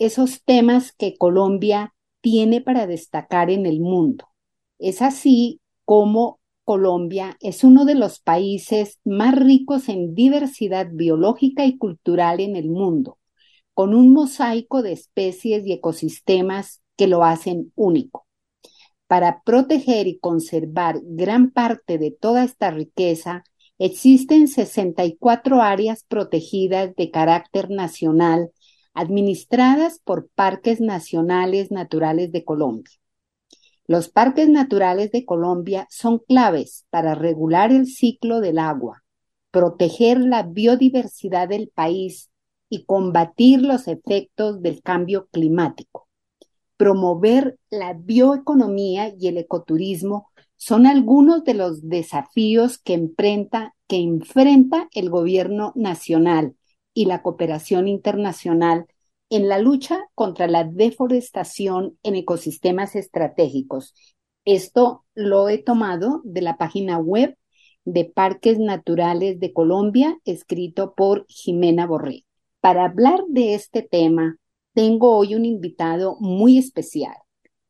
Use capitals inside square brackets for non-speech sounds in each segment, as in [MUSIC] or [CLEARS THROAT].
esos temas que Colombia tiene para destacar en el mundo. Es así como Colombia es uno de los países más ricos en diversidad biológica y cultural en el mundo, con un mosaico de especies y ecosistemas que lo hacen único. Para proteger y conservar gran parte de toda esta riqueza, existen 64 áreas protegidas de carácter nacional administradas por Parques Nacionales Naturales de Colombia. Los parques naturales de Colombia son claves para regular el ciclo del agua, proteger la biodiversidad del país y combatir los efectos del cambio climático promover la bioeconomía y el ecoturismo son algunos de los desafíos que enfrenta, que enfrenta el gobierno nacional y la cooperación internacional en la lucha contra la deforestación en ecosistemas estratégicos. Esto lo he tomado de la página web de Parques Naturales de Colombia, escrito por Jimena Borré. Para hablar de este tema, tengo hoy un invitado muy especial.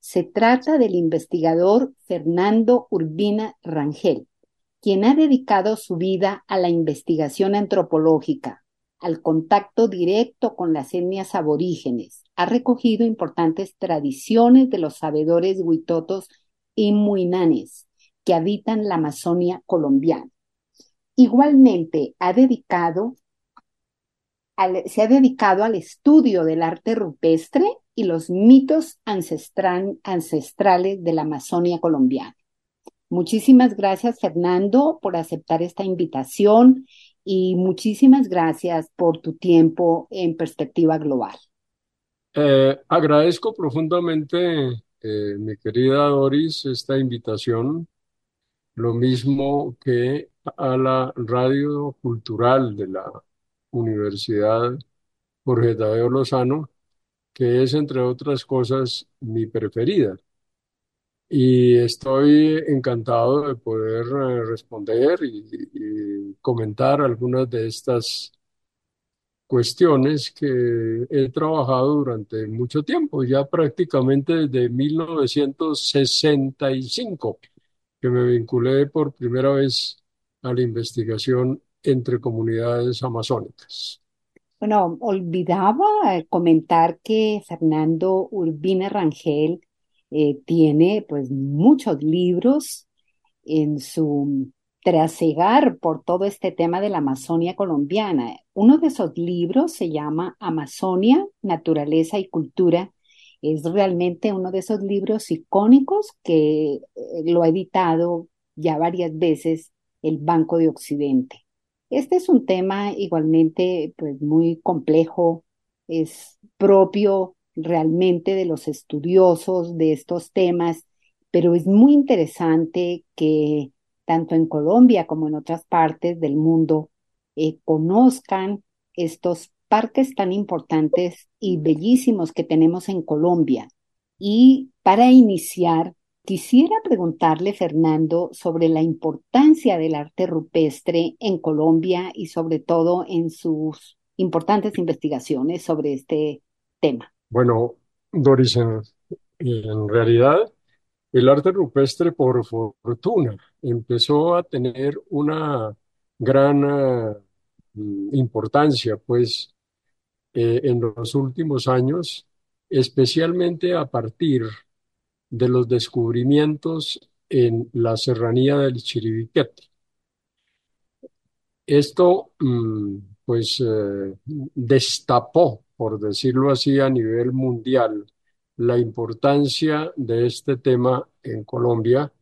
Se trata del investigador Fernando Urbina Rangel, quien ha dedicado su vida a la investigación antropológica, al contacto directo con las etnias aborígenes. Ha recogido importantes tradiciones de los sabedores huitotos y muinanes que habitan la Amazonia colombiana. Igualmente ha dedicado se ha dedicado al estudio del arte rupestre y los mitos ancestrales de la Amazonia colombiana. Muchísimas gracias, Fernando, por aceptar esta invitación y muchísimas gracias por tu tiempo en perspectiva global. Eh, agradezco profundamente, eh, mi querida Doris, esta invitación, lo mismo que a la radio cultural de la Universidad Jorge Tadeo Lozano, que es, entre otras cosas, mi preferida. Y estoy encantado de poder eh, responder y, comentar algunas de estas cuestiones que he trabajado durante mucho tiempo, ya prácticamente desde 1965, que me vinculé por primera vez a la investigación entre comunidades amazónicas. Bueno, olvidaba eh, comentar que Fernando Urbina Rangel eh, tiene pues muchos libros en su trasegar por todo este tema de la Amazonia colombiana. Uno de esos libros se llama Amazonia, Naturaleza y Cultura. Es realmente uno de esos libros icónicos que eh, lo ha editado ya varias veces el Banco de Occidente. Este es un tema igualmente pues, muy complejo, es propio realmente de los estudiosos de estos temas, pero es muy interesante que tanto en Colombia como en otras partes del mundo eh, conozcan estos parques tan importantes y bellísimos que tenemos en Colombia. Y para iniciar, Quisiera preguntarle, Fernando, sobre la importancia del arte rupestre en Colombia y sobre todo en sus importantes investigaciones sobre este tema. Bueno, Doris, en, realidad el arte rupestre, por fortuna, empezó a tener una gran eh, importancia, pues, eh, en los últimos años, especialmente a partir de los descubrimientos en la serranía del Chiribiquete. Esto, mm, pues, eh, destapó, por decirlo así, a nivel mundial la importancia de este tema en Colombia,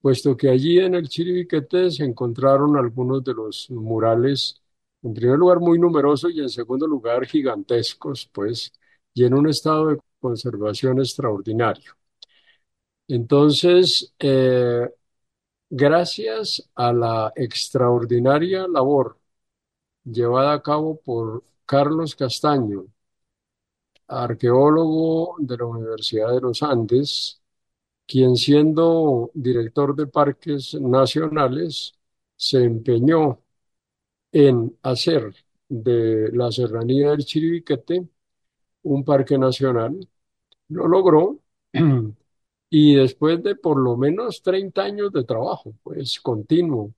puesto que allí en el Chiribiquete se encontraron algunos de los murales, en primer lugar muy numerosos y en segundo lugar gigantescos, pues, y en un estado de conservación extraordinario. Entonces, eh, gracias a la extraordinaria labor llevada a cabo por Carlos Castaño, arqueólogo de la Universidad de los Andes, quien siendo director de parques nacionales se empeñó en hacer de la serranía del Chiribiquete un parque nacional. Lo logró [CLEARS THROAT] y después de por lo menos 30 años de trabajo, pues continuo,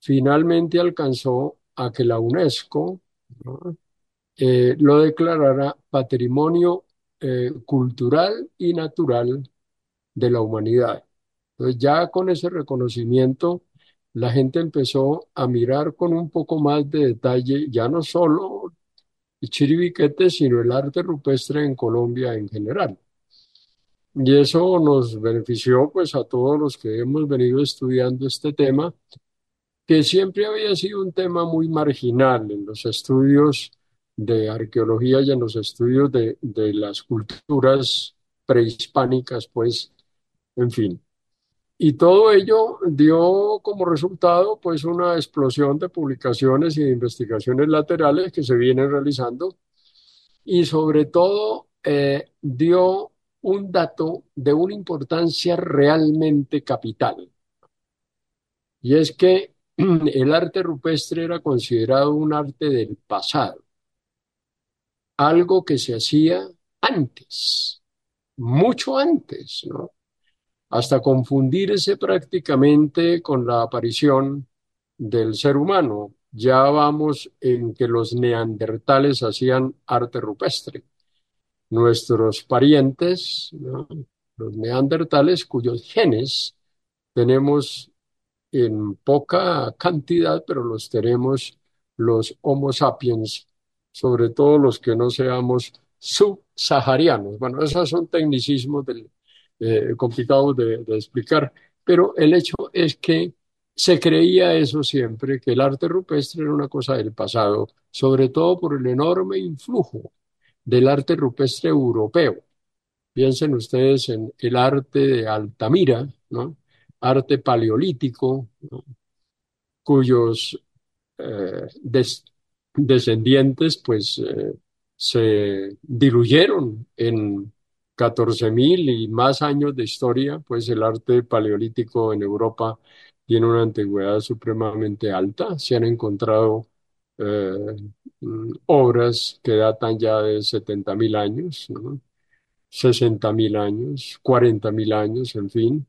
finalmente alcanzó a que la UNESCO eh, lo declarara patrimonio eh, cultural y natural de la humanidad. Entonces ya con ese reconocimiento, la gente empezó a mirar con un poco más de detalle, ya no solo Chiribiquete, sino el arte rupestre en Colombia en general. Y eso nos benefició pues a todos los que hemos venido estudiando este tema, que siempre había sido un tema muy marginal en los estudios de arqueología y en los estudios de, las culturas prehispánicas, pues, en fin. Y todo ello dio como resultado, pues, una explosión de publicaciones y de investigaciones laterales que se vienen realizando y sobre todo eh, dio un dato de una importancia realmente capital. Y es que [CLEARS THROAT] el arte rupestre era considerado un arte del pasado algo que se hacía antes, mucho antes. Hasta confundirse prácticamente con la aparición del ser humano. Ya vamos en que los neandertales hacían arte rupestre. Nuestros parientes, los neandertales, cuyos genes tenemos en poca cantidad, pero los tenemos los Homo sapiens sobre todo los que no seamos subsaharianos. Bueno, esos son tecnicismos eh, complicados de, explicar, pero el hecho es que se creía eso siempre, que el arte rupestre era una cosa del pasado, sobre todo por el enorme influjo del arte rupestre europeo. Piensen ustedes en el arte de Altamira, arte paleolítico, cuyos eh, descendientes pues eh, se diluyeron en 14.000 y más años de historia, pues el arte paleolítico en Europa tiene una antigüedad supremamente alta. Se han encontrado eh, obras que datan ya de 70.000 años, ¿no? 60.000 años, 40.000 años, en fin.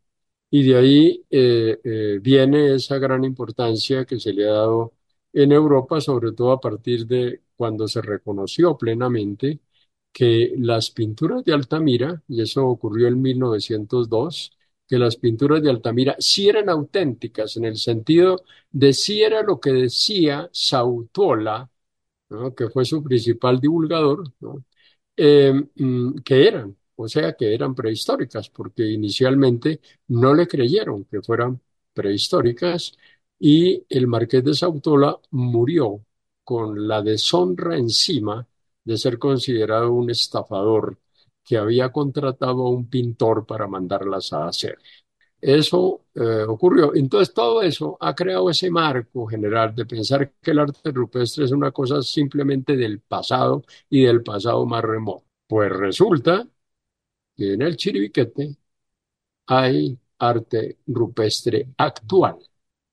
Y de ahí eh, viene esa gran importancia que se le ha dado en Europa, sobre todo a partir de cuando se reconoció plenamente que las pinturas de Altamira, y eso ocurrió en 1902, que las pinturas de Altamira sí eran auténticas en el sentido de si era lo que decía Sautola, que fue su principal divulgador, eh, mm, que eran, o sea, que eran prehistóricas, porque inicialmente no le creyeron que fueran prehistóricas y el marqués de Sautola murió con la deshonra encima de ser considerado un estafador que había contratado a un pintor para mandarlas a hacer. Eso eh, ocurrió. Entonces todo eso ha creado ese marco general de pensar que el arte rupestre es una cosa simplemente del pasado y del pasado más remoto. Pues resulta que en el Chiribiquete hay arte rupestre actual.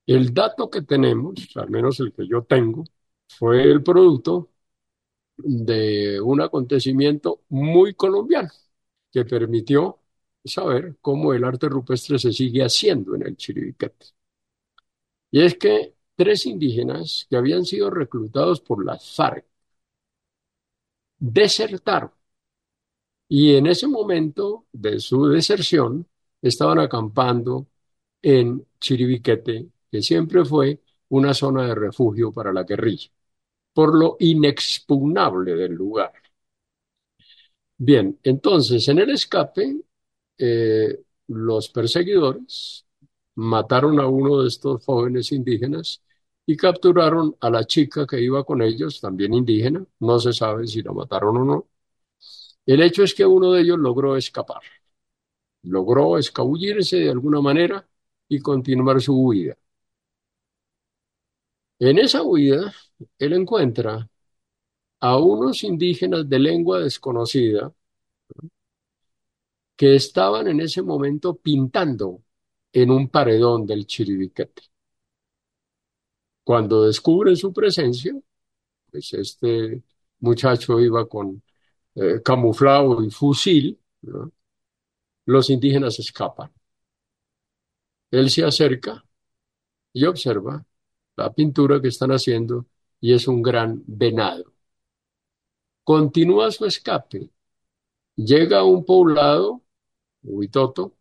El dato que tenemos, al menos el que yo tengo, fue el producto de un acontecimiento muy colombiano que permitió saber cómo el arte rupestre se sigue haciendo en el Chiribiquete. Y es que tres indígenas que habían sido reclutados por las FARC desertaron Y en ese momento de su deserción, estaban acampando en Chiribiquete, que siempre fue una zona de refugio para la guerrilla, por lo inexpugnable del lugar. Bien, entonces en el escape, eh, los perseguidores mataron a uno de estos jóvenes indígenas y capturaron a la chica que iba con ellos, también indígena, no se sabe si la mataron o no. El hecho es que uno de ellos logró escapar, logró escabullirse de alguna manera y continuar su huida. En esa huida, él encuentra a unos indígenas de lengua desconocida que estaban en ese momento pintando en un paredón del Chiribiquete. Cuando descubren su presencia, pues este muchacho iba con eh, camuflado y fusil, los indígenas escapan. Él se acerca y observa la pintura que están haciendo y es un gran venado. Continúa su escape, llega a un poblado, Huitoto,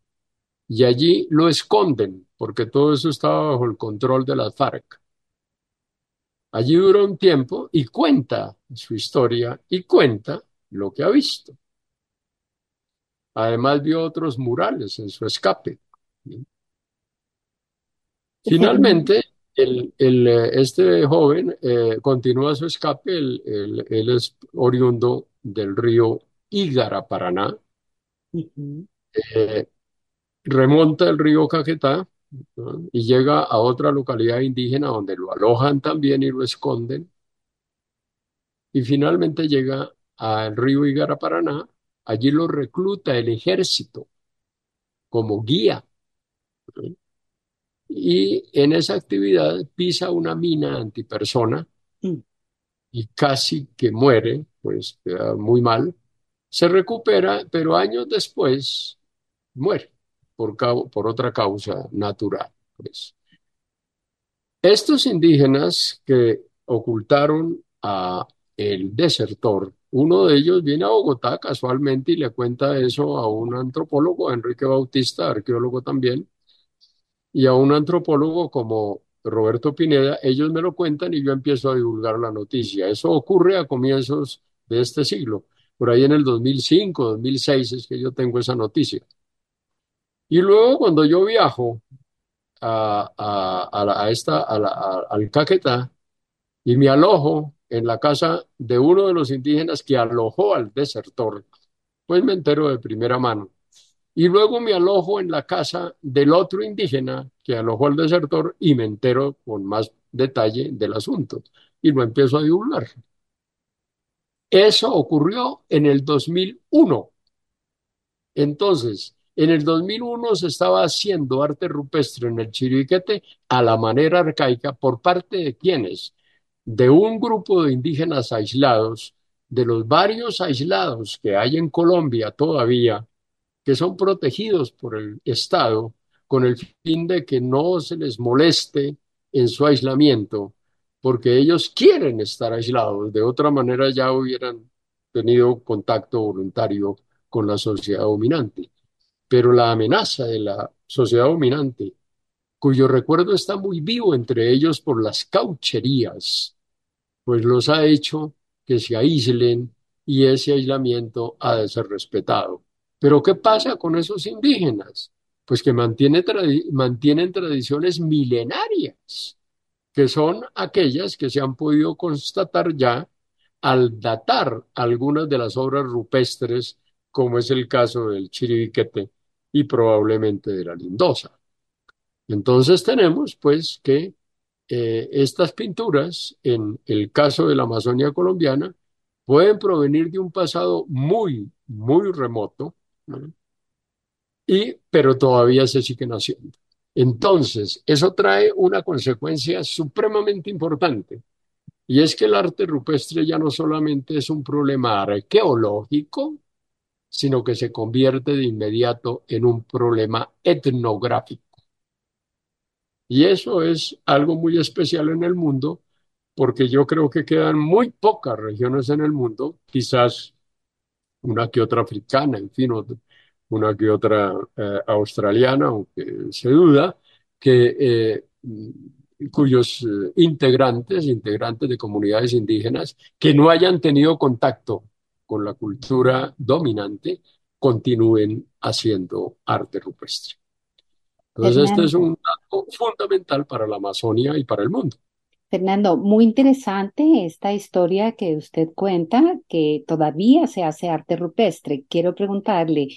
y allí lo esconden porque todo eso estaba bajo el control de las FARC. Allí duró un tiempo y cuenta su historia y cuenta lo que ha visto. Además vio otros murales en su escape. Finalmente, el, eh, este joven eh, continúa su escape, él, es oriundo del río Ígara, Paraná, eh, remonta el río Caquetá y llega a otra localidad indígena donde lo alojan también y lo esconden. Y finalmente llega al río Igara Paraná, allí lo recluta el ejército como guía. Y en esa actividad pisa una mina antipersona mm. y casi que muere, pues queda muy mal. Se recupera, pero años después muere por, por otra causa natural. Pues. Estos indígenas que ocultaron a el desertor, uno de ellos viene a Bogotá casualmente y le cuenta eso a un antropólogo, Enrique Bautista, arqueólogo también, y a un antropólogo como Roberto Pineda, ellos me lo cuentan y yo empiezo a divulgar la noticia. Eso ocurre a comienzos de este siglo. Por ahí en el 2005, 2006 es que yo tengo esa noticia. Y luego cuando yo viajo a, a, esta, al Caquetá y me alojo en la casa de uno de los indígenas que alojó al desertor, pues me entero de primera mano. Y luego me alojo en la casa del otro indígena que alojó al desertor y me entero con más detalle del asunto y lo empiezo a divulgar. Eso ocurrió en el 2001. Entonces, en el 2001 se estaba haciendo arte rupestre en el Chiribiquete a la manera arcaica por parte de quienes, de un grupo de indígenas aislados, de los varios aislados que hay en Colombia todavía, que son protegidos por el Estado con el fin de que no se les moleste en su aislamiento, porque ellos quieren estar aislados, de otra manera ya hubieran tenido contacto voluntario con la sociedad dominante pero la amenaza de la sociedad dominante, cuyo recuerdo está muy vivo entre ellos por las caucherías, pues los ha hecho que se aíslen y ese aislamiento ha de ser respetado. Pero ¿qué pasa con esos indígenas? Pues que mantienen tradiciones milenarias, que son aquellas que se han podido constatar ya al datar algunas de las obras rupestres, como es el caso del Chiribiquete, y probablemente de la lindosa. Entonces tenemos pues que eh, estas pinturas, en el caso de la Amazonia colombiana, pueden provenir de un pasado muy, muy remoto, y, pero todavía se siguen haciendo. Entonces, eso trae una consecuencia supremamente importante, y es que el arte rupestre ya no solamente es un problema arqueológico, sino que se convierte de inmediato en un problema etnográfico. Y eso es algo muy especial en el mundo, porque yo creo que quedan muy pocas regiones en el mundo, quizás una que otra africana, en fin, una que otra eh, australiana, aunque se duda, que, eh, cuyos eh, integrantes, integrantes de comunidades indígenas, que no hayan tenido contacto con la cultura dominante, continúen haciendo arte rupestre. Entonces, este es un dato fundamental para la Amazonia y para el mundo. Fernando, muy interesante esta historia que usted cuenta, que todavía se hace arte rupestre. Quiero preguntarle,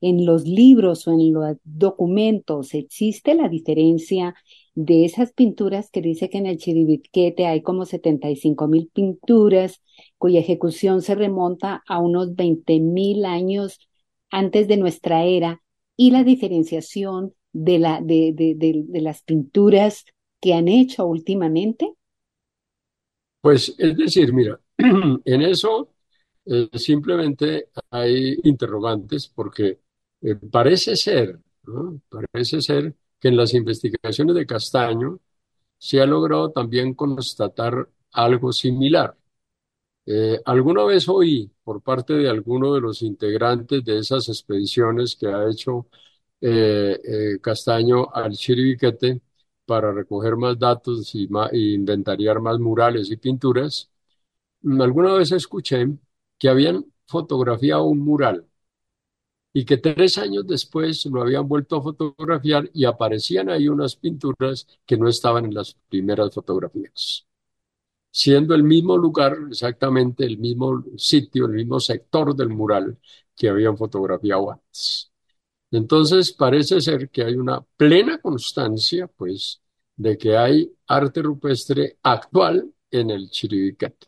¿en los libros o en los documentos existe la diferencia de esas pinturas que dice que en el Chiribiquete hay como 75 mil pinturas cuya ejecución se remonta a unos 20 mil años antes de nuestra era y la diferenciación de, la, de, de las pinturas que han hecho últimamente? Pues es decir, mira, [CLEARS THROAT] en eso eh, simplemente hay interrogantes porque eh, parece ser, parece ser que en las investigaciones de Castaño se ha logrado también constatar algo similar. Eh, alguna vez oí por parte de alguno de los integrantes de esas expediciones que ha hecho Castaño al Chiribiquete, para recoger más datos y, inventariar más murales y pinturas, mm, alguna vez escuché que habían fotografiado un mural y que tres años después lo habían vuelto a fotografiar y aparecían ahí unas pinturas que no estaban en las primeras fotografías, siendo el mismo lugar, exactamente el mismo sitio, el mismo sector del mural que habían fotografiado antes. Entonces parece ser que hay una plena constancia, pues, de que hay arte rupestre actual en el Chiribiquete.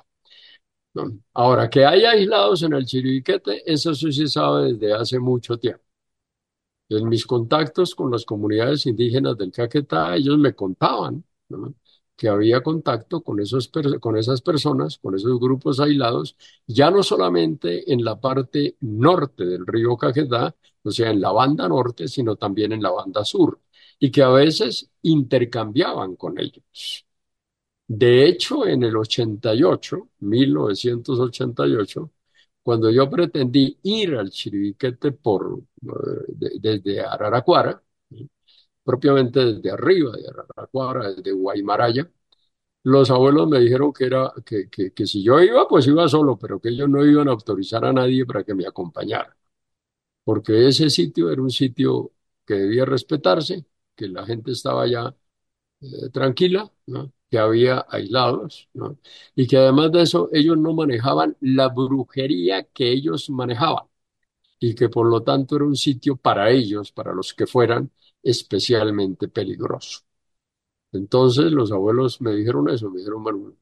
Ahora, que hay aislados en el Chiribiquete, eso sí sabe desde hace mucho tiempo. En mis contactos con las comunidades indígenas del Caquetá, ellos me contaban que había contacto con, esos, con esas personas, con esos grupos aislados, ya no solamente en la parte norte del río Caquetá, o sea, en la banda norte, sino también en la banda sur, y que a veces intercambiaban con ellos. De hecho, en el 88, 1988, cuando yo pretendí ir al Chiribiquete por, eh, desde Araraquara, propiamente desde arriba de desde Guaymaraya, los abuelos me dijeron que, era, que, que, que, si yo iba, pues iba solo, pero que ellos no iban a autorizar a nadie para que me acompañara, porque ese sitio era un sitio que debía respetarse, que la gente estaba ya eh, tranquila, que había aislados, y que además de eso ellos no manejaban la brujería que ellos manejaban, y que por lo tanto era un sitio para ellos, para los que fueran, especialmente peligroso. Entonces los abuelos me dijeron eso, me dijeron, bueno,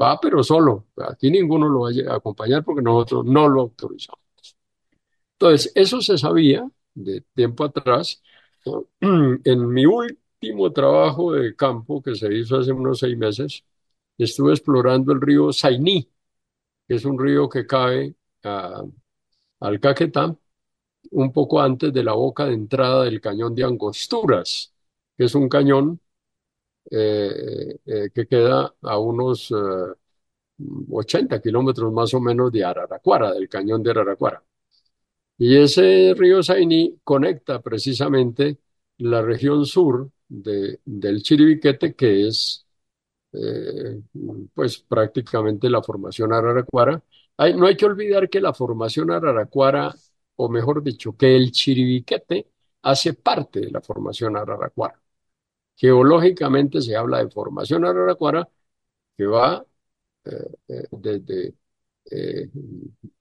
va pero solo, aquí ninguno lo va a acompañar porque nosotros no lo autorizamos. Entonces, eso se sabía de tiempo atrás. [CLEARS THROAT] En mi último trabajo de campo que se hizo hace unos seis meses, estuve explorando el río Sainí, que es un río que cae al Caquetá un poco antes de la boca de entrada del cañón de Angosturas, que es un cañón eh, eh, que queda a unos 80 eh, kilómetros más o menos de Araraquara, del cañón de Araraquara. Y ese río Sainí conecta precisamente la región sur de, del Chiribiquete, que es pues prácticamente la formación Araraquara. No hay que olvidar que la formación Araraquara o mejor dicho, que el Chiribiquete hace parte de la formación Araraquara. Geológicamente se habla de formación Araraquara que va eh, eh, desde eh,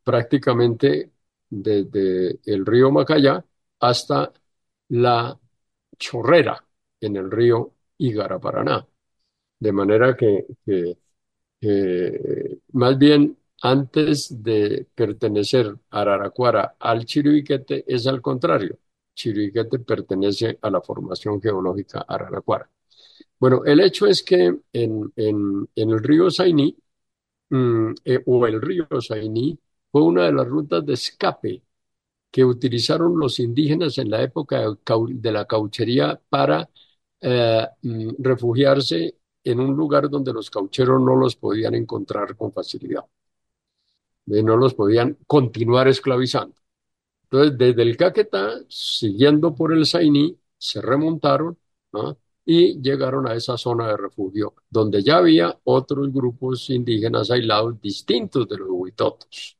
prácticamente desde el río Macaya hasta la chorrera en el río Igara-Paraná. De manera que más bien antes de pertenecer a Araraquara al Chiribiquete es al contrario. Chiribiquete pertenece a la formación geológica Araraquara. Bueno, el hecho es que en, el río Sainí, mm, eh, o el río Sainí, fue una de las rutas de escape que utilizaron los indígenas en la época de la cauchería para eh, mm, refugiarse en un lugar donde los caucheros no los podían encontrar con facilidad. De no los podían continuar esclavizando. Entonces, desde el Caquetá, siguiendo por el Sainí, se remontaron y llegaron a esa zona de refugio, donde ya había otros grupos indígenas aislados distintos de los huitotos.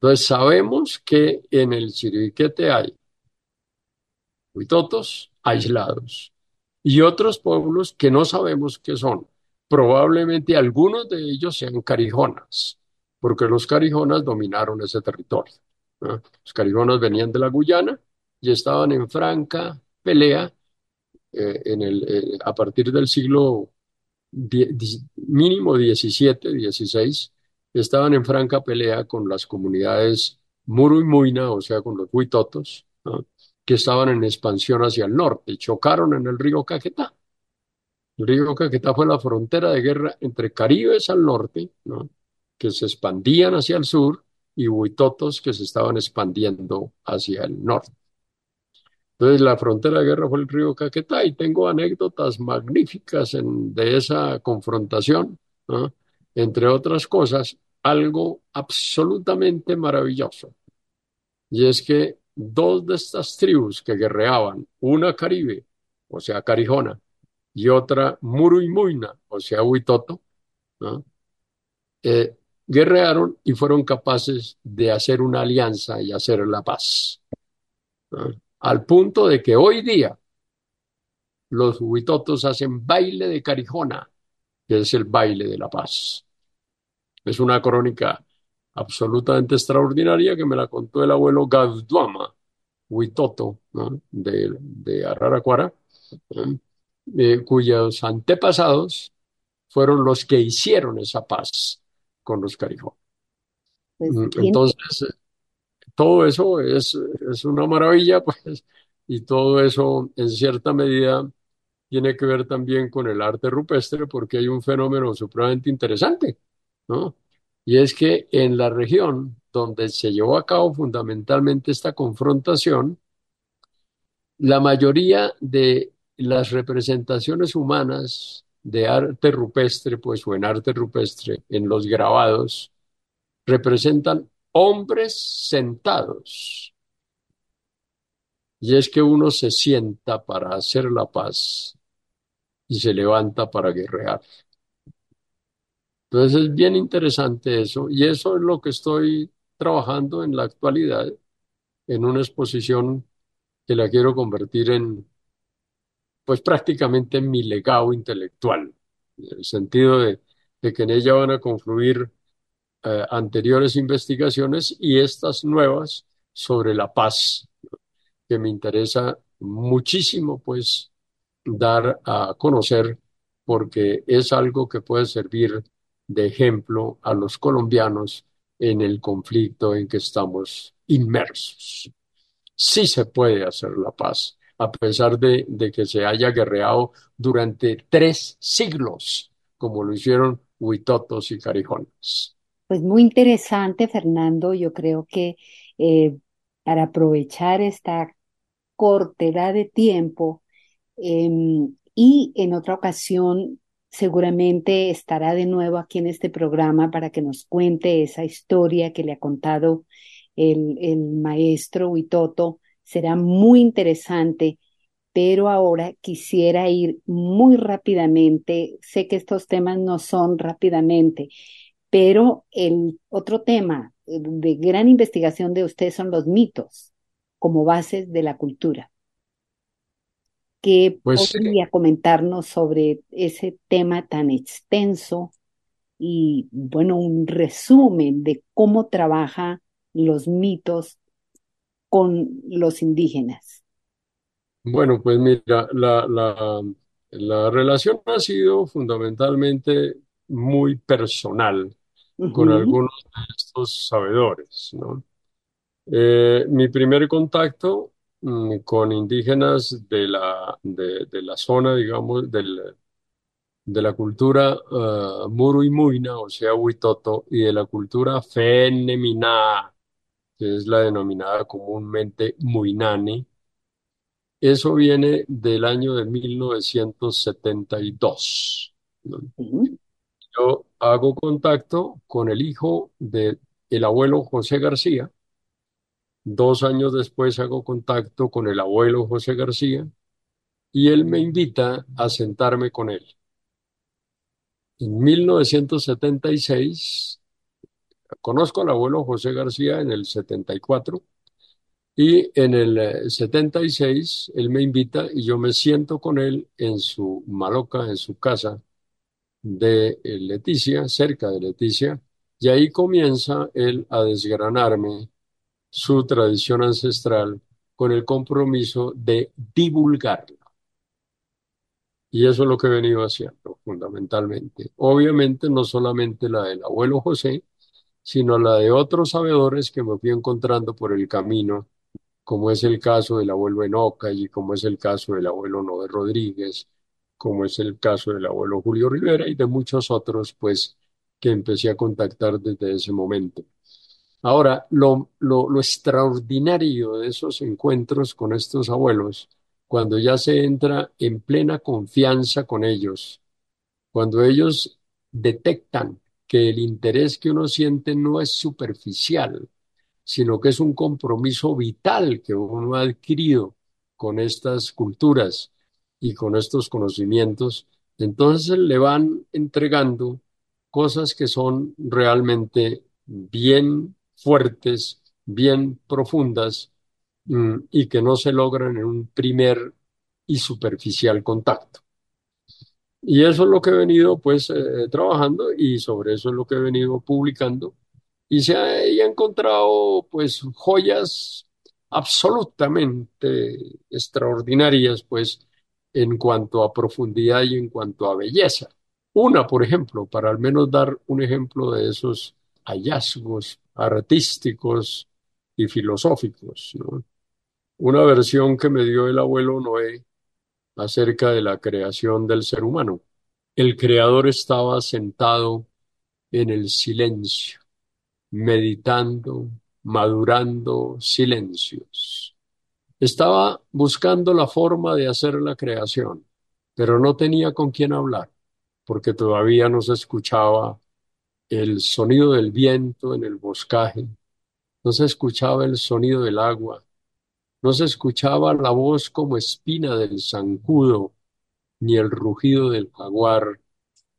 Entonces, sabemos que en el Chiribiquete hay huitotos aislados y otros pueblos que no sabemos qué son. Probablemente algunos de ellos sean carijonas, porque los carijonas dominaron ese territorio. Los carijonas venían de la Guyana y estaban en franca pelea eh, en el, eh, a partir del siglo mínimo 17, 16, estaban en franca pelea con las comunidades Muru y Muina, o sea, con los Huitotos, que estaban en expansión hacia el norte chocaron en el río Caquetá. El río Caquetá fue la frontera de guerra entre caribes al norte, que se expandían hacia el sur, y huitotos que se estaban expandiendo hacia el norte. Entonces, la frontera de guerra fue el río Caquetá y tengo anécdotas magníficas de esa confrontación, entre otras cosas, algo absolutamente maravilloso. Y es que dos de estas tribus que guerreaban, una caribe, o sea, carijona, y otra muruimuina, o sea, huitoto, eh, guerrearon y fueron capaces de hacer una alianza y hacer la paz. Al punto de que hoy día los huitotos hacen baile de carijona, que es el baile de la paz. Es una crónica absolutamente extraordinaria que me la contó el abuelo Gauduama, huitoto de, de Araraquara, eh, cuyos antepasados fueron los que hicieron esa paz con los Carijón. Pues mm, entonces, todo eso es, es una maravilla, [LAUGHS] pues, y todo eso en cierta medida tiene que ver también con el arte rupestre porque hay un fenómeno supremamente interesante, ¿no? Y es que en la región donde se llevó a cabo fundamentalmente esta confrontación, la mayoría de las representaciones humanas de arte rupestre, pues, o en arte rupestre, en los grabados, representan hombres sentados. Y es que uno se sienta para hacer la paz y se levanta para guerrear. Entonces es bien interesante eso y eso es lo que estoy trabajando en la actualidad en una exposición que la quiero convertir en pues prácticamente mi legado intelectual, en el sentido de, que en ella van a confluir eh, anteriores investigaciones y estas nuevas sobre la paz, que me interesa muchísimo, pues, dar a conocer, porque es algo que puede servir de ejemplo a los colombianos en el conflicto en que estamos inmersos. Sí se puede hacer la paz a pesar de, que se haya guerreado durante tres siglos, como lo hicieron Huitotos y Carijones. Pues muy interesante, Fernando. Yo creo que eh, para aprovechar esta cortedad de tiempo em, y en otra ocasión seguramente estará de nuevo aquí en este programa para que nos cuente esa historia que le ha contado el, el maestro Huitoto será muy interesante, pero ahora quisiera ir muy rápidamente. Sé que estos temas no son rápidamente, pero el otro tema eh, de gran investigación de usted son los mitos como bases de la cultura. ¿Qué pues podría comentarnos sobre ese tema tan extenso y, bueno, un resumen de cómo trabaja los mitos con los indígenas? Bueno, pues mira, la, la, relación ha sido fundamentalmente muy personal con algunos de estos sabedores, ¿no? Eh, mi primer contacto mm, con indígenas de la, de, la zona, digamos, del, de la cultura uh, Muru y Muina, o sea, Huitoto, y de la cultura Fenemina, que es la denominada comúnmente Muinani. Eso viene del año de 1972. Yo hago contacto con el hijo de el abuelo José García. Dos años después hago contacto con el abuelo José García y él me invita a sentarme con él. En 1976, conozco al abuelo José García en el 74 y en el 76 él me invita y yo me siento con él en su maloca, en su casa de Leticia, cerca de Leticia, y ahí comienza él a desgranarme su tradición ancestral con el compromiso de divulgarla. Y eso es lo que he venido haciendo fundamentalmente. Obviamente no solamente la del abuelo José, sino la de otros sabedores que me fui encontrando por el camino, como es el caso del abuelo Enoca y como es el caso del abuelo Noé Rodríguez, como es el caso del abuelo Julio Rivera y de muchos otros, pues, que empecé a contactar desde ese momento. Ahora, lo, lo, lo extraordinario de esos encuentros con estos abuelos, cuando ya se entra en plena confianza con ellos, cuando ellos detectan que el interés que uno siente no es superficial, sino que es un compromiso vital que uno ha adquirido con estas culturas y con estos conocimientos, entonces le van entregando cosas que son realmente bien fuertes, bien profundas mm, y que no se logran en un primer y superficial contacto. Y eso es lo que he venido pues eh, trabajando y sobre eso es lo que he venido publicando y se ha, encontrado pues joyas absolutamente extraordinarias pues en cuanto a profundidad y en cuanto a belleza. Una, por ejemplo, para al menos dar un ejemplo de esos hallazgos artísticos y filosóficos. Una versión que me dio el abuelo Noé acerca de la creación del ser humano. El creador estaba sentado en el silencio, meditando, madurando silencios. Estaba buscando la forma de hacer la creación, pero no tenía con quién hablar, porque todavía no se escuchaba el sonido del viento en el boscaje, no se escuchaba el sonido del agua, no se escuchaba la voz como espina del zancudo, ni el rugido del jaguar,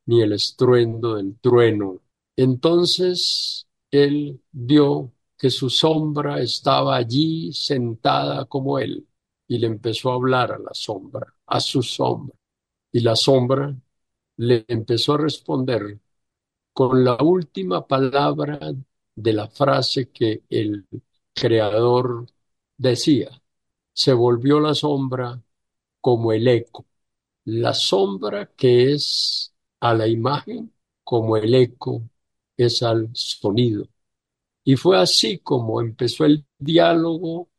ni el estruendo del trueno. Entonces él vio que su sombra estaba allí sentada como él, y le empezó a hablar a la sombra, a su sombra. Y la sombra le empezó a responder con la última palabra de la frase que el creador decía. Se volvió la sombra como el eco. La sombra que es a la imagen como el eco es al sonido. Y fue así como empezó el diálogo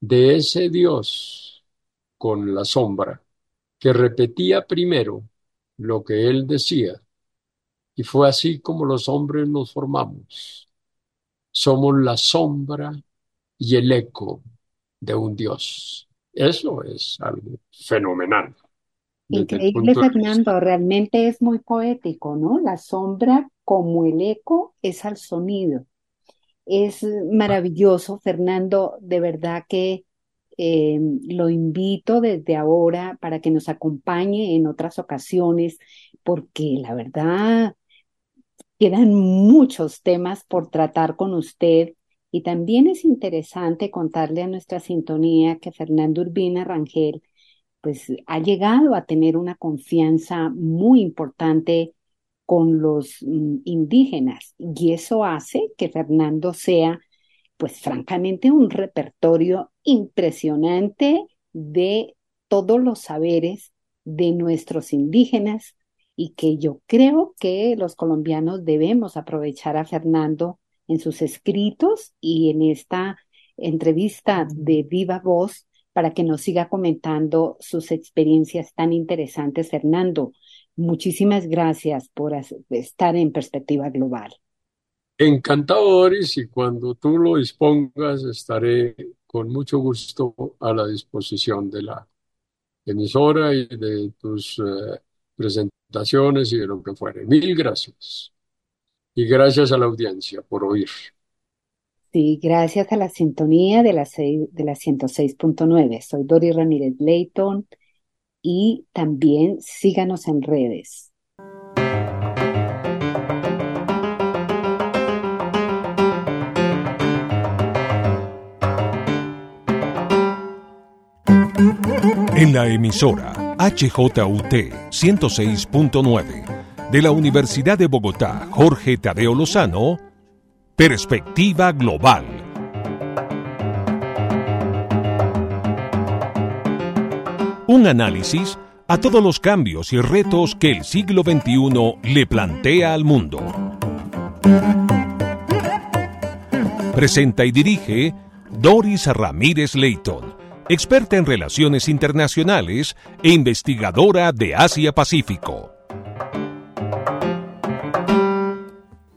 de ese Dios con la sombra, que repetía primero lo que él decía. Y fue así como los hombres nos formamos. Somos la sombra y el eco de un Dios. Eso es algo fenomenal. Increíble, Fernando, realmente es muy poético, ¿no? La sombra como el eco es al sonido. Es maravilloso, Fernando, de verdad que eh, lo invito desde ahora para que nos acompañe en otras ocasiones, porque la verdad quedan muchos temas por tratar con usted y también es interesante contarle a nuestra sintonía que Fernando Urbina Rangel pues ha llegado a tener una confianza muy importante con los mm, indígenas. Y eso hace que Fernando sea pues francamente un repertorio impresionante de todos los saberes de nuestros indígenas y que yo creo que los colombianos debemos aprovechar a Fernando en sus escritos y en esta entrevista de viva voz para que nos siga comentando sus experiencias tan interesantes, Fernando. Muchísimas gracias por estar en perspectiva global. Encantado, Doris, y cuando tú lo dispongas, estaré con mucho gusto a la disposición de la emisora y de tus eh, presentaciones y de lo que fuere. Mil gracias. Y gracias a la audiencia por oír. Sí, gracias a la sintonía de la, de la 106.9. Soy Dori Ramírez Leighton y también síganos en redes. En la emisora HJUT 106.9 de la Universidad de Bogotá, Jorge Tadeo Lozano, Perspectiva Global. Un análisis a todos los cambios y retos que el siglo XXI le plantea al mundo. Presenta y dirige Doris Ramírez Leighton, experta en relaciones internacionales e investigadora de Asia-Pacífico.